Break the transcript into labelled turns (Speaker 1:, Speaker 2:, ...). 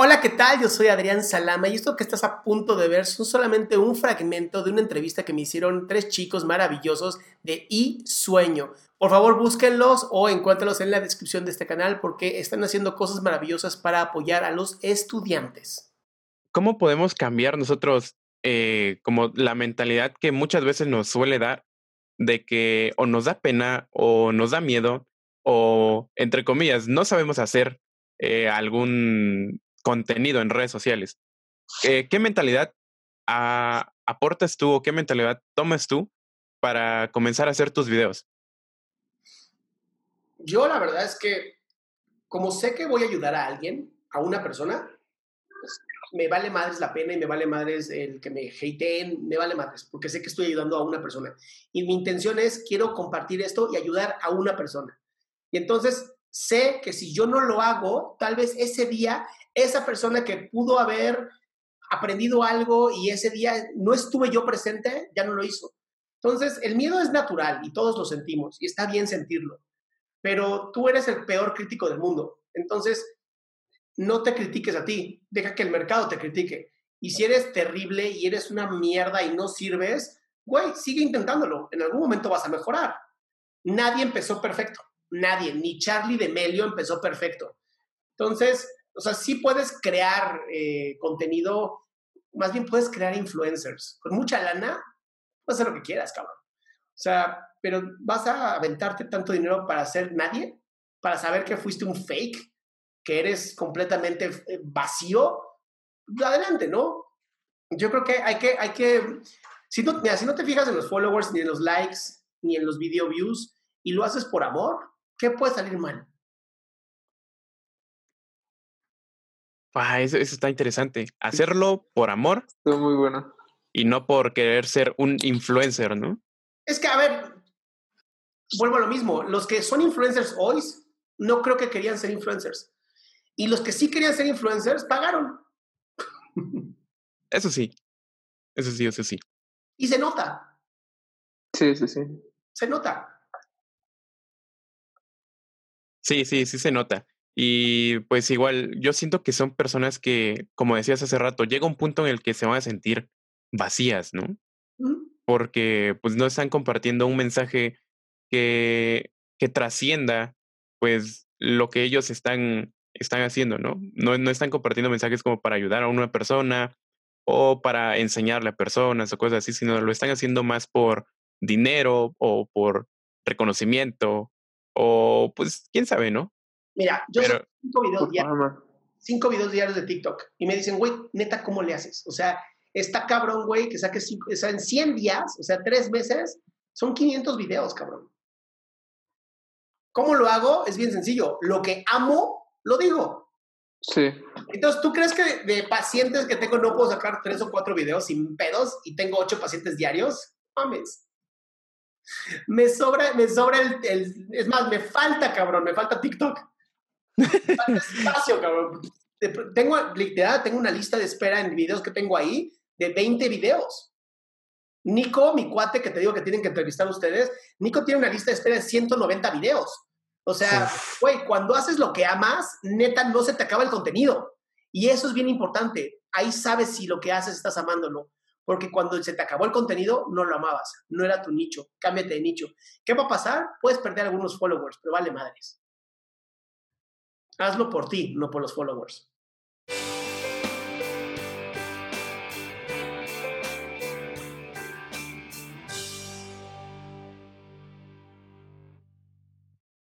Speaker 1: Hola, ¿qué tal? Yo soy Adrián Salama y esto que estás a punto de ver son solamente un fragmento de una entrevista que me hicieron tres chicos maravillosos de I Sueño. Por favor, búsquenlos o encuéntralos en la descripción de este canal porque están haciendo cosas maravillosas para apoyar a los estudiantes.
Speaker 2: ¿Cómo podemos cambiar nosotros eh, como la mentalidad que muchas veces nos suele dar de que o nos da pena o nos da miedo o, entre comillas, no sabemos hacer eh, algún contenido en redes sociales. Eh, ¿Qué mentalidad aportas tú o qué mentalidad tomas tú para comenzar a hacer tus videos?
Speaker 1: Yo la verdad es que como sé que voy a ayudar a alguien, a una persona, me vale madres la pena y me vale madres el que me hateen, me vale madres, porque sé que estoy ayudando a una persona. Y mi intención es, quiero compartir esto y ayudar a una persona. Y entonces sé que si yo no lo hago, tal vez ese día esa persona que pudo haber aprendido algo y ese día no estuve yo presente, ya no lo hizo. Entonces, el miedo es natural y todos lo sentimos y está bien sentirlo, pero tú eres el peor crítico del mundo. Entonces, no te critiques a ti, deja que el mercado te critique. Y si eres terrible y eres una mierda y no sirves, güey, sigue intentándolo. En algún momento vas a mejorar. Nadie empezó perfecto. Nadie. Ni Charlie de Melio empezó perfecto. Entonces, o sea, sí puedes crear eh, contenido, más bien puedes crear influencers. Con mucha lana, puedes hacer lo que quieras, cabrón. O sea, pero vas a aventarte tanto dinero para ser nadie, para saber que fuiste un fake, que eres completamente eh, vacío, adelante, ¿no? Yo creo que hay que, hay que, si no, si no te fijas en los followers, ni en los likes, ni en los video views, y lo haces por amor, ¿qué puede salir mal?
Speaker 2: Ah, eso, está interesante. Hacerlo por amor.
Speaker 3: Está muy bueno.
Speaker 2: Y no por querer ser un influencer, ¿no?
Speaker 1: Es que, a ver, vuelvo a lo mismo. Los que son influencers hoy, no creo que querían ser influencers. Y los que sí querían ser influencers, pagaron.
Speaker 2: Eso sí. Eso sí, eso sí.
Speaker 1: Y se nota.
Speaker 3: Sí, sí, sí.
Speaker 1: Se nota.
Speaker 2: Sí, sí, sí se nota. Y pues igual, yo siento que son personas que, como decías hace rato, llega un punto en el que se van a sentir vacías, ¿no? Porque pues no están compartiendo un mensaje que, que trascienda pues lo que ellos están, están haciendo, ¿no? ¿no? No están compartiendo mensajes como para ayudar a una persona o para enseñarle a personas o cosas así, sino lo están haciendo más por dinero o por reconocimiento o pues quién sabe, ¿no?
Speaker 1: Mira, yo Pero, cinco videos diarios, cinco videos diarios de TikTok y me dicen, güey, neta, ¿cómo le haces? O sea, está cabrón, güey, que saque cinco, o sea, en 100 días, o sea, tres meses, son 500 videos, cabrón. ¿Cómo lo hago? Es bien sencillo. Lo que amo, lo digo.
Speaker 3: Sí.
Speaker 1: Entonces, ¿tú crees que de pacientes que tengo no puedo sacar tres o cuatro videos sin pedos y tengo ocho pacientes diarios? Mames. Me sobra, me sobra el, el, es más, me falta, cabrón, me falta TikTok espacio, cabrón. Tengo, literal, tengo una lista de espera en videos que tengo ahí de 20 videos. Nico, mi cuate que te digo que tienen que entrevistar ustedes, Nico tiene una lista de espera de 190 videos. O sea, güey, cuando haces lo que amas, neta, no se te acaba el contenido. Y eso es bien importante. Ahí sabes si lo que haces estás amándolo. Porque cuando se te acabó el contenido, no lo amabas. No era tu nicho. Cámbiate de nicho. ¿Qué va a pasar? Puedes perder algunos followers, pero vale madres. Hazlo por ti, no por los followers.